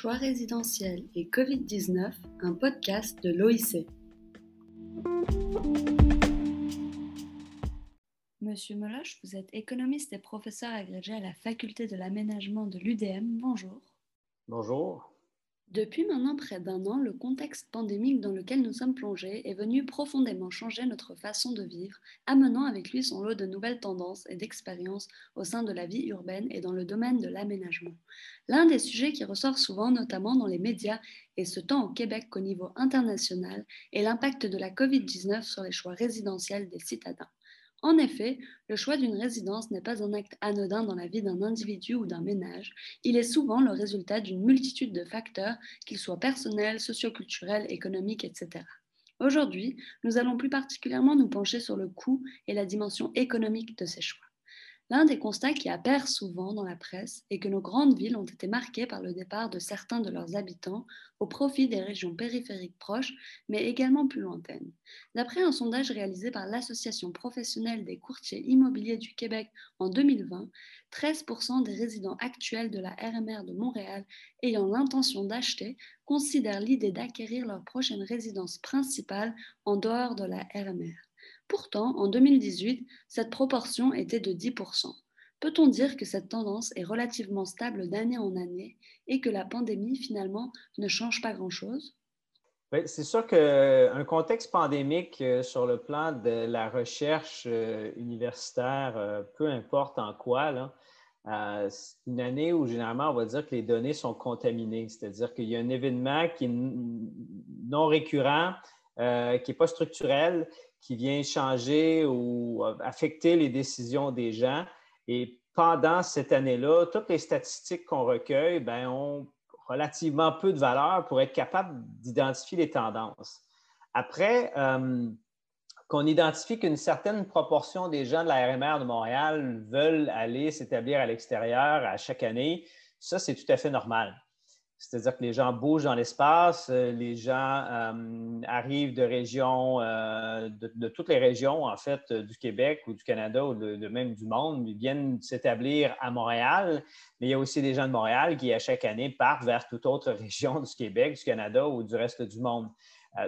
Choix résidentiel et Covid-19, un podcast de l'OIC. Monsieur Meloche, vous êtes économiste et professeur agrégé à la faculté de l'aménagement de l'UDM. Bonjour. Bonjour. Depuis maintenant près d'un an, le contexte pandémique dans lequel nous sommes plongés est venu profondément changer notre façon de vivre, amenant avec lui son lot de nouvelles tendances et d'expériences au sein de la vie urbaine et dans le domaine de l'aménagement. L'un des sujets qui ressort souvent, notamment dans les médias, et ce tant au Québec qu'au niveau international, est l'impact de la COVID-19 sur les choix résidentiels des citadins. En effet, le choix d'une résidence n'est pas un acte anodin dans la vie d'un individu ou d'un ménage, il est souvent le résultat d'une multitude de facteurs, qu'ils soient personnels, socioculturels, économiques, etc. Aujourd'hui, nous allons plus particulièrement nous pencher sur le coût et la dimension économique de ces choix. L'un des constats qui apparaît souvent dans la presse est que nos grandes villes ont été marquées par le départ de certains de leurs habitants au profit des régions périphériques proches, mais également plus lointaines. D'après un sondage réalisé par l'Association professionnelle des courtiers immobiliers du Québec en 2020, 13% des résidents actuels de la RMR de Montréal ayant l'intention d'acheter considèrent l'idée d'acquérir leur prochaine résidence principale en dehors de la RMR. Pourtant, en 2018, cette proportion était de 10%. Peut-on dire que cette tendance est relativement stable d'année en année et que la pandémie, finalement, ne change pas grand-chose? C'est sûr qu'un contexte pandémique euh, sur le plan de la recherche euh, universitaire, euh, peu importe en quoi, c'est une année où généralement on va dire que les données sont contaminées, c'est-à-dire qu'il y a un événement qui est non récurrent, qui n'est pas structurel, qui vient changer ou affecter les décisions des gens. Et pendant cette année-là, toutes les statistiques qu'on recueille ben, ont relativement peu de valeur pour être capable d'identifier les tendances. Après, euh, qu'on identifie qu'une certaine proportion des gens de la RMR de Montréal veulent aller s'établir à l'extérieur à chaque année, ça, c'est tout à fait normal. C'est-à-dire que les gens bougent dans l'espace, euh, les gens euh, arrivent de régions, euh, de, toutes les régions, en fait, du Québec ou du Canada ou même du monde, ils viennent s'établir à Montréal. Mais il y a aussi des gens de Montréal qui, à chaque année, partent vers toute autre région du Québec, du Canada ou du reste du monde.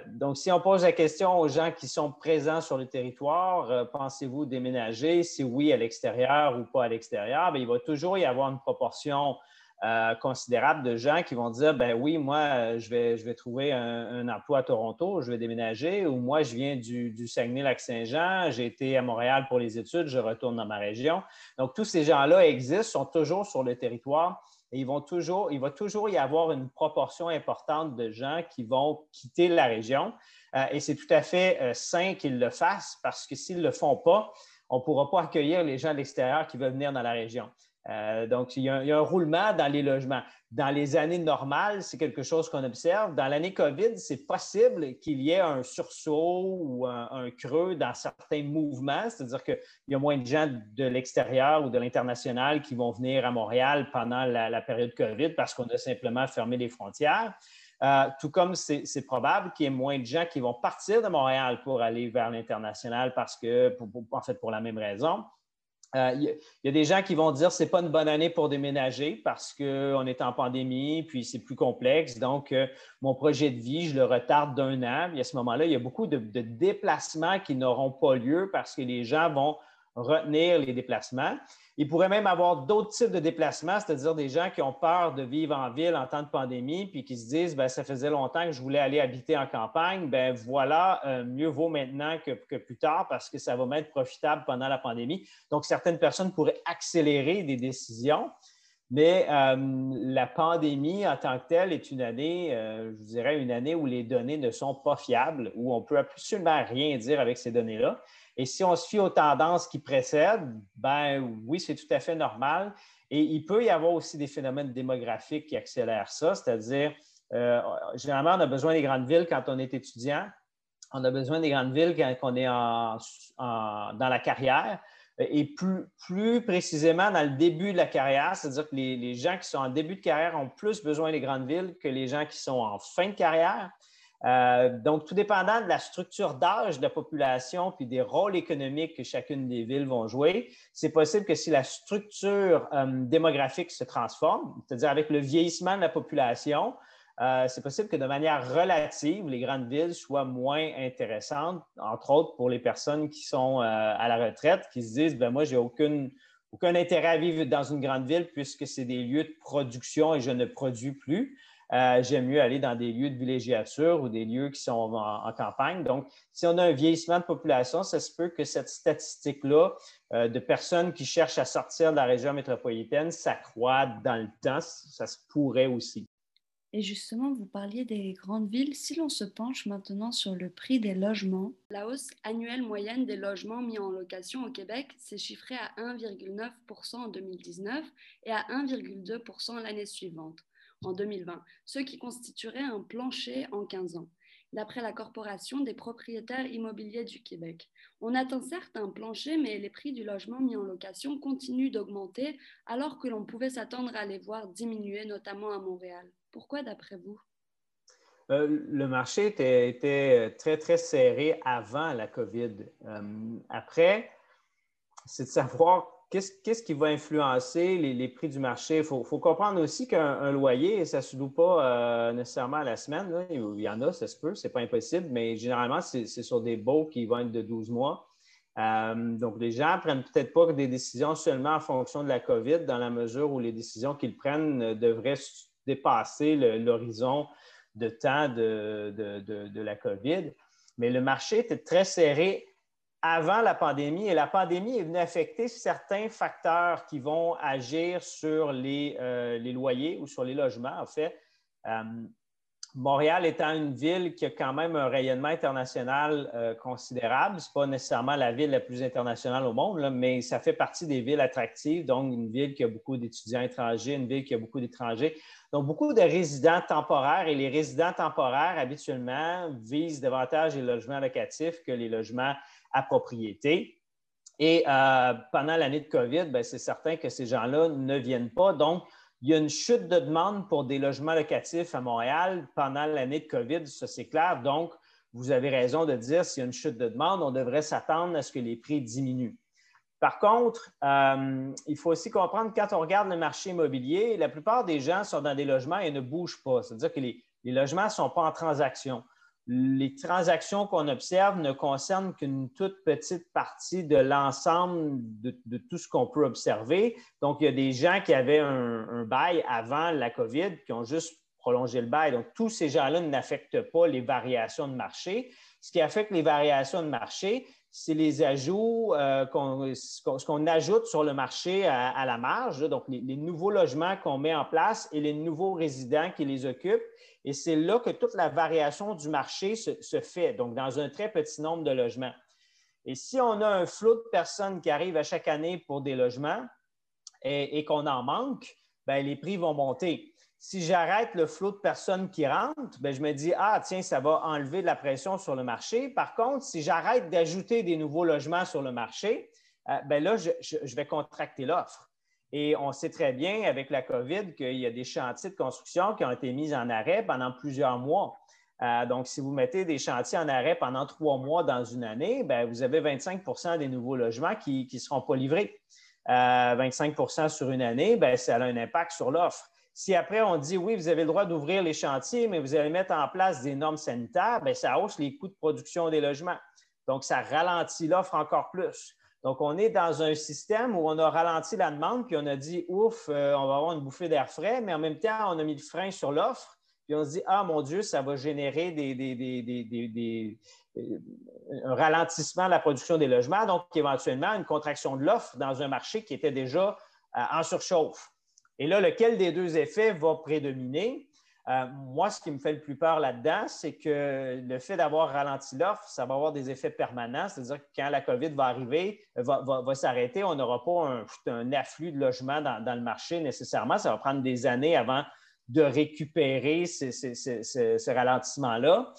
donc, si on pose la question aux gens qui sont présents sur le territoire, pensez-vous déménager? Si oui, à l'extérieur ou pas à l'extérieur, ben, il va toujours y avoir une proportion euh, considérable de gens qui vont dire ben oui, moi, euh, je vais, je vais trouver un, emploi à Toronto, je vais déménager, ou moi, je viens du, du Saguenay-Lac-Saint-Jean, j'ai été à Montréal pour les études, je retourne dans ma région. Donc, tous ces gens-là existent, sont toujours sur le territoire et ils vont toujours, il va toujours y avoir une proportion importante de gens qui vont quitter la région. Euh, et c'est tout à fait sain qu'ils le fassent parce que s'ils ne le font pas, on ne pourra pas accueillir les gens de l'extérieur qui veulent venir dans la région. Euh, donc, il y, a, un roulement dans les logements. Dans les années normales, c'est quelque chose qu'on observe. Dans l'année COVID, c'est possible qu'il y ait un sursaut ou un, creux dans certains mouvements, c'est-à-dire qu'il y a moins de gens de l'extérieur ou de l'international qui vont venir à Montréal pendant la, période COVID parce qu'on a simplement fermé les frontières. Euh, tout comme c'est probable qu'il y ait moins de gens qui vont partir de Montréal pour aller vers l'international parce que, en fait, pour la même raison. Euh, il y, a des gens qui vont dire que ce n'est pas une bonne année pour déménager parce qu'on est en pandémie, puis c'est plus complexe. Donc, euh, mon projet de vie, je le retarde d'un an. Et à ce moment-là, il y a beaucoup de déplacements qui n'auront pas lieu parce que les gens vont retenir les déplacements. Il pourrait même avoir d'autres types de déplacements, c'est-à-dire des gens qui ont peur de vivre en ville en temps de pandémie, puis qui se disent, ben, ça faisait longtemps que je voulais aller habiter en campagne, ben voilà, euh, mieux vaut maintenant que, plus tard parce que ça va m'être profitable pendant la pandémie. Donc, certaines personnes pourraient accélérer des décisions. Mais euh, la pandémie en tant que telle est une année, euh, je dirais, une année où les données ne sont pas fiables, où on peut absolument rien dire avec ces données-là. Et si on se fie aux tendances qui précèdent, ben oui, c'est tout à fait normal. Et il peut y avoir aussi des phénomènes démographiques qui accélèrent ça, c'est-à-dire, euh, généralement, on a besoin des grandes villes quand on est étudiant. On a besoin des grandes villes quand on est dans la carrière. Et plus, précisément dans le début de la carrière, c'est-à-dire que les, gens qui sont en début de carrière ont plus besoin des grandes villes que les gens qui sont en fin de carrière. Euh, donc, tout dépendant de la structure d'âge de la population puis des rôles économiques que chacune des villes vont jouer, c'est possible que si la structure euh, démographique se transforme, c'est-à-dire avec le vieillissement de la population, euh, c'est possible que de manière relative, les grandes villes soient moins intéressantes, entre autres pour les personnes qui sont à la retraite, qui se disent, ben moi, j'ai aucun intérêt à vivre dans une grande ville puisque c'est des lieux de production et je ne produis plus. Euh, j'aime mieux aller dans des lieux de villégiature ou des lieux qui sont en, campagne. Donc, si on a un vieillissement de population, ça se peut que cette statistique-là euh, de personnes qui cherchent à sortir de la région métropolitaine s'accroît dans le temps. Ça se pourrait aussi. Et justement, vous parliez des grandes villes. Si l'on se penche maintenant sur le prix des logements, la hausse annuelle moyenne des logements mis en location au Québec s'est chiffrée à 1,9% en 2019 et à 1,2% l'année suivante en 2020, ce qui constituerait un plancher en 15 ans, d'après la Corporation des propriétaires immobiliers du Québec. On atteint certes un plancher, mais les prix du logement mis en location continuent d'augmenter alors que l'on pouvait s'attendre à les voir diminuer, notamment à Montréal. Pourquoi d'après vous? Euh, le marché était, très, très serré avant la COVID. Euh, après, c'est de savoir Qu'est-ce qui va influencer les, prix du marché? Il faut, comprendre aussi qu'un loyer, ça ne se loue pas euh, nécessairement à la semaine. Il y en a, ça se peut, ce n'est pas impossible, mais généralement, c'est sur des baux qui vont être de 12 mois. Euh, donc, les gens ne prennent peut-être pas des décisions seulement en fonction de la COVID, dans la mesure où les décisions qu'ils prennent devraient dépasser l'horizon de temps de la COVID. Mais le marché était très serré avant la pandémie et la pandémie est venue affecter certains facteurs qui vont agir sur les, euh, loyers ou sur les logements. En fait, euh, Montréal étant une ville qui a quand même un rayonnement international euh, considérable, ce n'est pas nécessairement la ville la plus internationale au monde, mais ça fait partie des villes attractives, donc une ville qui a beaucoup d'étudiants étrangers, une ville qui a beaucoup d'étrangers. Donc, beaucoup de résidents temporaires et les résidents temporaires, habituellement, visent davantage les logements locatifs que les logements à propriété. Et euh, pendant l'année de COVID, ben, c'est certain que ces gens-là ne viennent pas. Donc, il y a une chute de demande pour des logements locatifs à Montréal pendant l'année de COVID, ça c'est clair. Donc, vous avez raison de dire s'il y a une chute de demande, on devrait s'attendre à ce que les prix diminuent. Par contre, euh, il faut aussi comprendre quand on regarde le marché immobilier, la plupart des gens sont dans des logements et ne bougent pas. C'est-à-dire que les logements ne sont pas en transaction les transactions qu'on observe ne concernent qu'une toute petite partie de l'ensemble de, tout ce qu'on peut observer. Donc, il y a des gens qui avaient un, bail avant la COVID qui ont juste prolongé le bail. Donc, tous ces gens-là n'affectent pas les variations de marché. Ce qui affecte les variations de marché, c'est les ajouts, euh, ce qu'on ajoute sur le marché à, la marge, donc les, nouveaux logements qu'on met en place et les nouveaux résidents qui les occupent. Et c'est là que toute la variation du marché se, fait, donc dans un très petit nombre de logements. Et si on a un flot de personnes qui arrivent à chaque année pour des logements et, qu'on en manque, ben, les prix vont monter si j'arrête le flot de personnes qui rentrent, ben, je me dis, ah, tiens, ça va enlever de la pression sur le marché. Par contre, si j'arrête d'ajouter des nouveaux logements sur le marché, euh, ben là, je, vais contracter l'offre. Et on sait très bien avec la COVID qu'il y a des chantiers de construction qui ont été mis en arrêt pendant plusieurs mois. Euh, donc, si vous mettez des chantiers en arrêt pendant trois mois dans une année, ben, vous avez 25% des nouveaux logements qui ne seront pas livrés. 25% euh, sur une année, ben, ça a un impact sur l'offre. Si après on dit oui, vous avez le droit d'ouvrir les chantiers, mais vous allez mettre en place des normes sanitaires, bien, ça hausse les coûts de production des logements. Donc, ça ralentit l'offre encore plus. Donc, on est dans un système où on a ralenti la demande, puis on a dit ouf, euh, on va avoir une bouffée d'air frais, mais en même temps, on a mis le frein sur l'offre, puis on se dit ah mon Dieu, ça va générer des, un ralentissement de la production des logements, donc éventuellement une contraction de l'offre dans un marché qui était déjà euh, en surchauffe. Et là, lequel des deux effets va prédominer? Euh, moi, ce qui me fait le plus peur là-dedans, c'est que le fait d'avoir ralenti l'offre, ça va avoir des effets permanents. C'est-à-dire que quand la COVID va arriver, va, s'arrêter, on n'aura pas un, afflux de logements dans, le marché nécessairement. Ça va prendre des années avant de récupérer ce ralentissement-là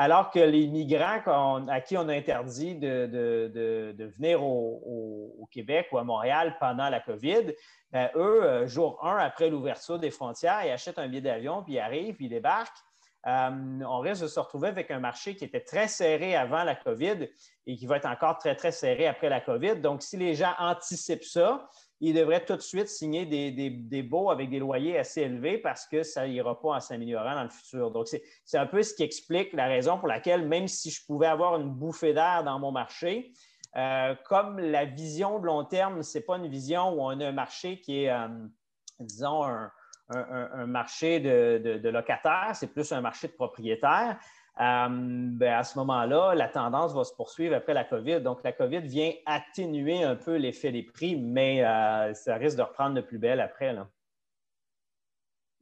alors que les migrants à qui on a interdit de, venir au, Québec ou à Montréal pendant la COVID, ben, eux, euh, jour 1 après l'ouverture des frontières, ils achètent un billet d'avion, puis ils arrivent, puis ils débarquent. euh, on risque de se retrouver avec un marché qui était très serré avant la COVID et qui va être encore très, très serré après la COVID. Donc, si les gens anticipent ça, ils devraient tout de suite signer des, des, baux avec des loyers assez élevés parce que ça n'ira pas en s'améliorant dans le futur. Donc, c'est un peu ce qui explique la raison pour laquelle, même si je pouvais avoir une bouffée d'air dans mon marché, euh, comme la vision de long terme, ce n'est pas une vision où on a un marché qui est, euh, disons, un, un, marché de, locataires, c'est plus un marché de propriétaires. Euh, ben, à ce moment-là, la tendance va se poursuivre après la COVID. Donc, la COVID vient atténuer un peu l'effet des prix, mais euh, ça risque de reprendre de plus belle après.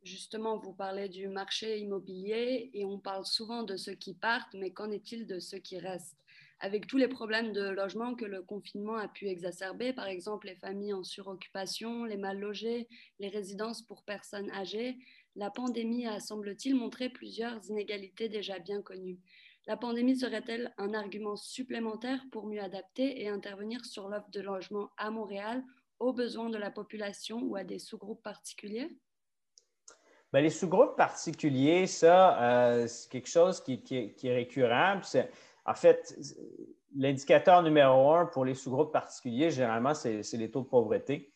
Justement, vous parlez du marché immobilier et on parle souvent de ceux qui partent, mais qu'en est-il de ceux qui restent? Avec tous les problèmes de logement que le confinement a pu exacerber, par exemple les familles en suroccupation, les mal logés, les résidences pour personnes âgées, la pandémie a, semble-t-il, montré plusieurs inégalités déjà bien connues. La pandémie serait-elle un argument supplémentaire pour mieux adapter et intervenir sur l'offre de logement à Montréal aux besoins de la population ou à des sous-groupes particuliers? Bien, les sous-groupes particuliers, ça, euh, c'est quelque chose qui est récurrent. En fait, l'indicateur numéro un pour les sous-groupes particuliers, généralement, c'est les taux de pauvreté.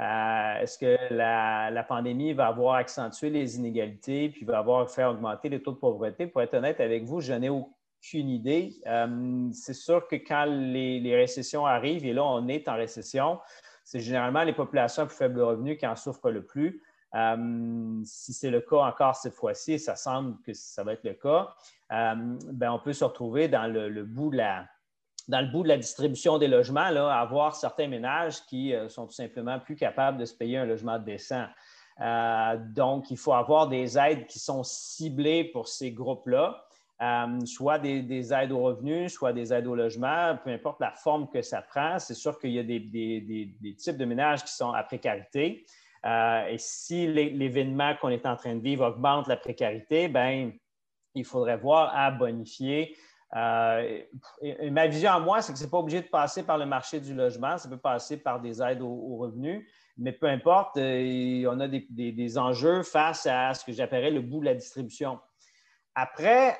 Euh, est-ce que la, pandémie va avoir accentué les inégalités puis va avoir fait augmenter les taux de pauvreté? Pour être honnête avec vous, je n'ai aucune idée. Euh, c'est sûr que quand les, récessions arrivent, et là, on est en récession, c'est généralement les populations à plus faible revenu qui en souffrent le plus. Euh, si c'est le cas encore cette fois-ci, ça semble que ça va être le cas, ben, on peut se retrouver dans le, bout de la, dans le bout de la distribution des logements, avoir certains ménages qui euh, sont tout simplement plus capables de se payer un logement décent. donc, il faut avoir des aides qui sont ciblées pour ces groupes-là. soit des, aides aux revenus, soit des aides au logement, peu importe la forme que ça prend. C'est sûr qu'il y a des, types de ménages qui sont à précarité. Euh, et si l'événement qu'on est en train de vivre augmente la précarité, ben, il faudrait voir à bonifier. Euh, ma vision à moi, c'est que ce n'est pas obligé de passer par le marché du logement, ça peut passer par des aides aux, revenus, mais peu importe, euh, on a des, enjeux face à ce que j'appellerais le bout de la distribution. Après,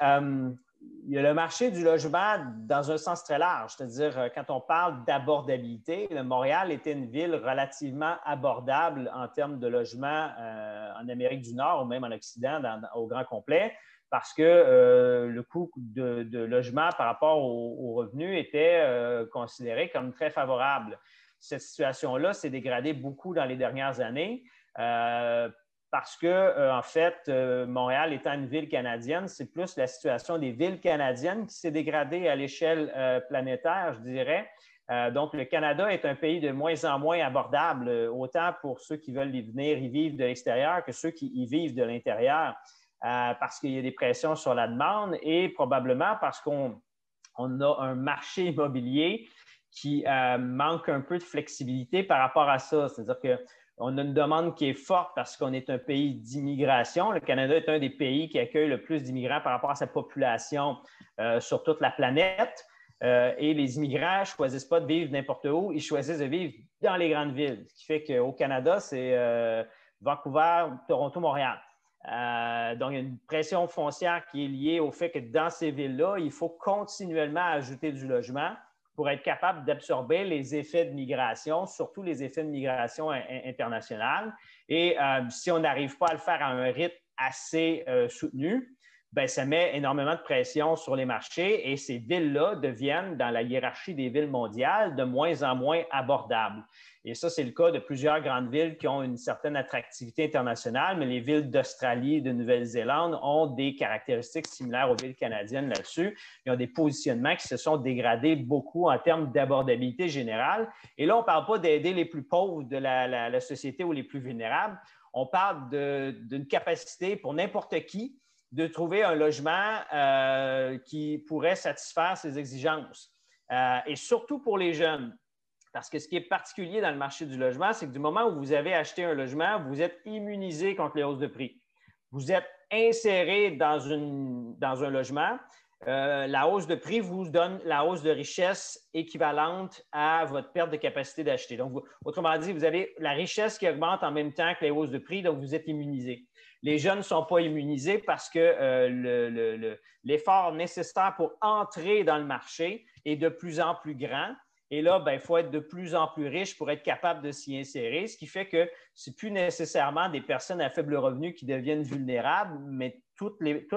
il y a le marché du logement dans un sens très large, c'est-à-dire euh, quand on parle d'abordabilité, Montréal était une ville relativement abordable en termes de logement euh, en Amérique du Nord ou même en Occident au grand complet parce que euh, le coût de, logement par rapport aux, revenus était considéré comme très favorable. Cette situation-là s'est dégradée beaucoup dans les dernières années parce que, euh, en fait, euh, Montréal étant une ville canadienne, c'est plus la situation des villes canadiennes qui s'est dégradée à l'échelle euh, planétaire, je dirais. donc, le Canada est un pays de moins en moins abordable, autant pour ceux qui veulent y venir y vivre de l'extérieur que ceux qui y vivent de l'intérieur, parce qu'il y a des pressions sur la demande et probablement parce qu'on a un marché immobilier qui manque un peu de flexibilité par rapport à ça. C'est-à-dire que on a une demande qui est forte parce qu'on est un pays d'immigration. Le Canada est un des pays qui accueille le plus d'immigrants par rapport à sa population euh, sur toute la planète. Euh, et les immigrants ne choisissent pas de vivre n'importe où, ils choisissent de vivre dans les grandes villes. Ce qui fait qu'au Canada, c'est euh, Vancouver, Toronto, Montréal. Donc, il y a une pression foncière qui est liée au fait que dans ces villes-là, il faut continuellement ajouter du logement pour être capable d'absorber les effets de migration, surtout les effets de migration internationale. Et euh, si on n'arrive pas à le faire à un rythme assez euh, soutenu, ben, ça met énormément de pression sur les marchés et ces villes-là deviennent, dans la hiérarchie des villes mondiales, de moins en moins abordables. Et ça, c'est le cas de plusieurs grandes villes qui ont une certaine attractivité internationale, mais les villes d'Australie et de Nouvelle-Zélande ont des caractéristiques similaires aux villes canadiennes là-dessus. Ils ont des positionnements qui se sont dégradés beaucoup en termes d'abordabilité générale. Et là, on ne parle pas d'aider les plus pauvres de la, société ou les plus vulnérables. On parle d'une capacité pour n'importe qui de trouver un logement euh, qui pourrait satisfaire ses exigences. Euh, et surtout pour les jeunes. Parce que ce qui est particulier dans le marché du logement, c'est que du moment où vous avez acheté un logement, vous êtes immunisé contre les hausses de prix. Vous êtes inséré dans, un logement. euh, la hausse de prix vous donne la hausse de richesse équivalente à votre perte de capacité d'acheter. Donc, autrement dit, vous avez la richesse qui augmente en même temps que les hausses de prix, donc vous êtes immunisé. Les jeunes ne sont pas immunisés parce que euh, l'effort nécessaire pour entrer dans le marché est de plus en plus grand. Et là, ben, il faut être de plus en plus riche pour être capable de s'y insérer, ce qui fait que ce n'est plus nécessairement des personnes à faible revenu qui deviennent vulnérables, mais toute,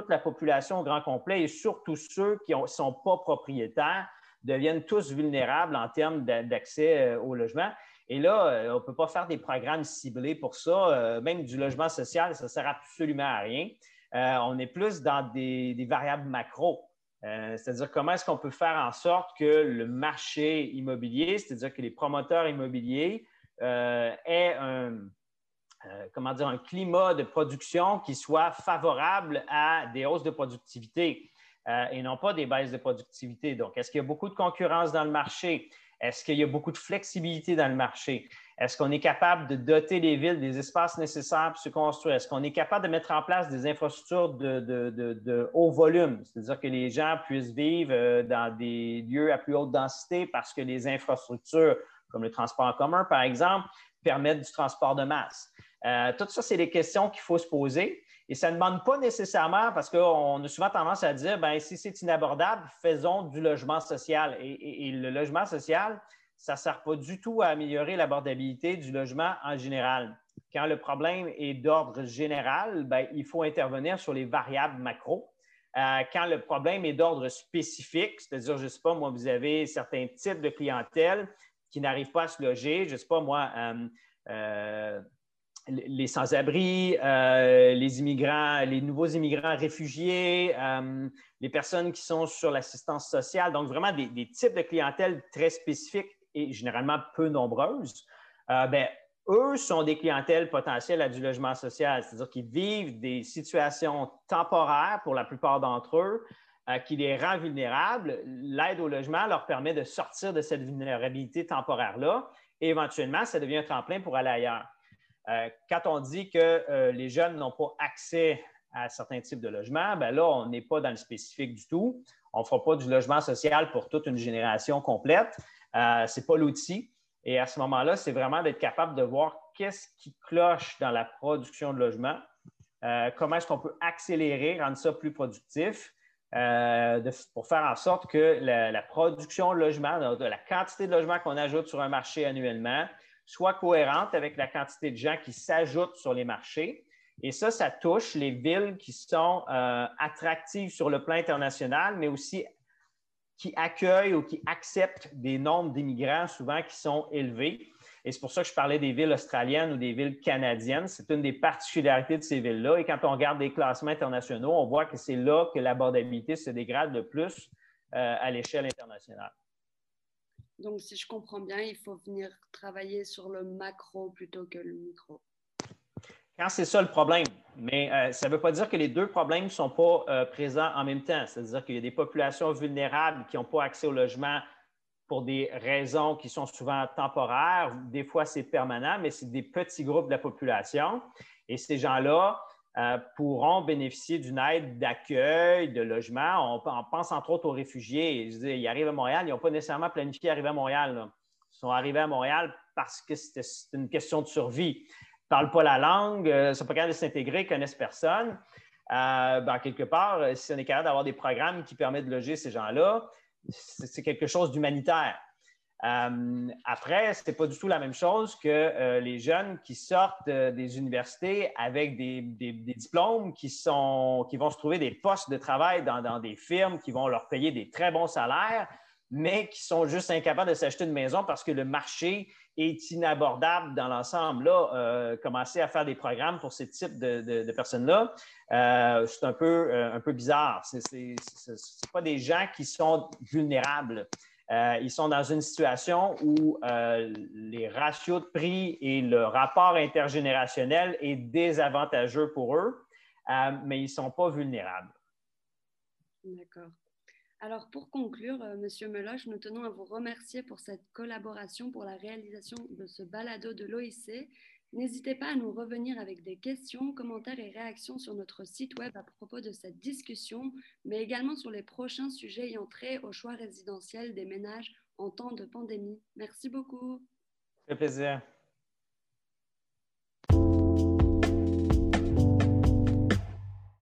la population au grand complet et surtout ceux qui ne sont pas propriétaires deviennent tous vulnérables en termes d'accès euh, au logement. Et là, euh, on ne peut pas faire des programmes ciblés pour ça. Euh, même du logement social, ça ne sert absolument à rien. on est plus dans des, variables macro. c'est-à-dire comment est-ce qu'on peut faire en sorte que le marché immobilier, c'est-à-dire que les promoteurs immobiliers aient un, euh, comment dire, un climat de production qui soit favorable à des hausses de productivité euh, et non pas des baisses de productivité. Donc, est-ce qu'il y a beaucoup de concurrence dans le marché? Est-ce qu'il y a beaucoup de flexibilité dans le marché? Est-ce qu'on est capable de doter les villes des espaces nécessaires pour se construire? Est-ce qu'on est capable de mettre en place des infrastructures de, haut volume, c'est-à-dire que les gens puissent vivre euh, dans des lieux à plus haute densité parce que les infrastructures, comme le transport en commun, par exemple, permettent du transport de masse? Euh, tout ça, c'est des questions qu'il faut se poser. Et ça ne demande pas nécessairement, parce qu'on a souvent tendance à dire, ben, si c'est inabordable, faisons du logement social. Et, le logement social, ça ne sert pas du tout à améliorer l'abordabilité du logement en général. Quand le problème est d'ordre général, ben, il faut intervenir sur les variables macro. Euh, quand le problème est d'ordre spécifique, c'est-à-dire, je ne sais pas, moi, vous avez certains types de clientèle qui n'arrivent pas à se loger, je ne sais pas, moi, euh, les sans-abri, euh, les immigrants, les nouveaux immigrants réfugiés, euh, les personnes qui sont sur l'assistance sociale, donc vraiment des, types de clientèle très spécifiques et généralement peu nombreuses, euh, ben, eux sont des clientèles potentielles à du logement social, c'est-à-dire qu'ils vivent des situations temporaires pour la plupart d'entre eux, qui les rend vulnérables. L'aide au logement leur permet de sortir de cette vulnérabilité temporaire-là et éventuellement, ça devient un tremplin pour aller ailleurs. Euh, quand on dit que euh, les jeunes n'ont pas accès à certains types de logements, ben là, on n'est pas dans le spécifique du tout. On ne fera pas du logement social pour toute une génération complète. Euh, ce n'est pas l'outil. Et à ce moment-là, c'est vraiment d'être capable de voir qu'est-ce qui cloche dans la production de logements, comment est-ce qu'on peut accélérer, rendre ça plus productif pour faire en sorte que la, production de logements, de la quantité de logements qu'on ajoute sur un marché annuellement, soit cohérente avec la quantité de gens qui s'ajoutent sur les marchés. Et ça, ça touche les villes qui sont euh, attractives sur le plan international, mais aussi qui accueillent ou qui acceptent des nombres d'immigrants souvent qui sont élevés. Et c'est pour ça que je parlais des villes australiennes ou des villes canadiennes. C'est une des particularités de ces villes-là. Et quand on regarde des classements internationaux, on voit que c'est là que l'abordabilité se dégrade le plus euh, à l'échelle internationale. Donc, si je comprends bien, il faut venir travailler sur le macro plutôt que le micro. Quand c'est ça le problème, mais euh, ça ne veut pas dire que les deux problèmes ne sont pas euh, présents en même temps. C'est-à-dire qu'il y a des populations vulnérables qui n'ont pas accès au logement pour des raisons qui sont souvent temporaires. Des fois, c'est permanent, mais c'est des petits groupes de la population. Et ces gens-là, pourront bénéficier d'une aide d'accueil, de logement. On, pense entre autres aux réfugiés. Ils arrivent à Montréal, ils n'ont pas nécessairement planifié d'arriver à Montréal. Ils sont arrivés à Montréal parce que c'est une question de survie. Ils ne parlent pas la langue, ne sont pas capables de s'intégrer, ne connaissent personne. Euh, ben, quelque part, si on est capable d'avoir des programmes qui permettent de loger ces gens-là, c'est quelque chose d'humanitaire. Euh, après, ce n'est pas du tout la même chose que euh, les jeunes qui sortent euh, des universités avec des, diplômes qui, sont, qui vont se trouver des postes de travail dans, des firmes qui vont leur payer des très bons salaires, mais qui sont juste incapables de s'acheter une maison parce que le marché est inabordable dans l'ensemble. Là, commencer à faire des programmes pour ces types de, personnes-là, c'est un peu, un peu bizarre. Ce n'est pas des gens qui sont vulnérables. Euh, ils sont dans une situation où euh, les ratios de prix et le rapport intergénérationnel est désavantageux pour eux, euh, mais ils ne sont pas vulnérables. D'accord. Alors, pour conclure, Monsieur Meloche, nous tenons à vous remercier pour cette collaboration, pour la réalisation de ce balado de l'OIC N'hésitez pas à nous revenir avec des questions, commentaires et réactions sur notre site web à propos de cette discussion, mais également sur les prochains sujets ayant trait au choix résidentiel des ménages en temps de pandémie. Merci beaucoup. Ça fait plaisir.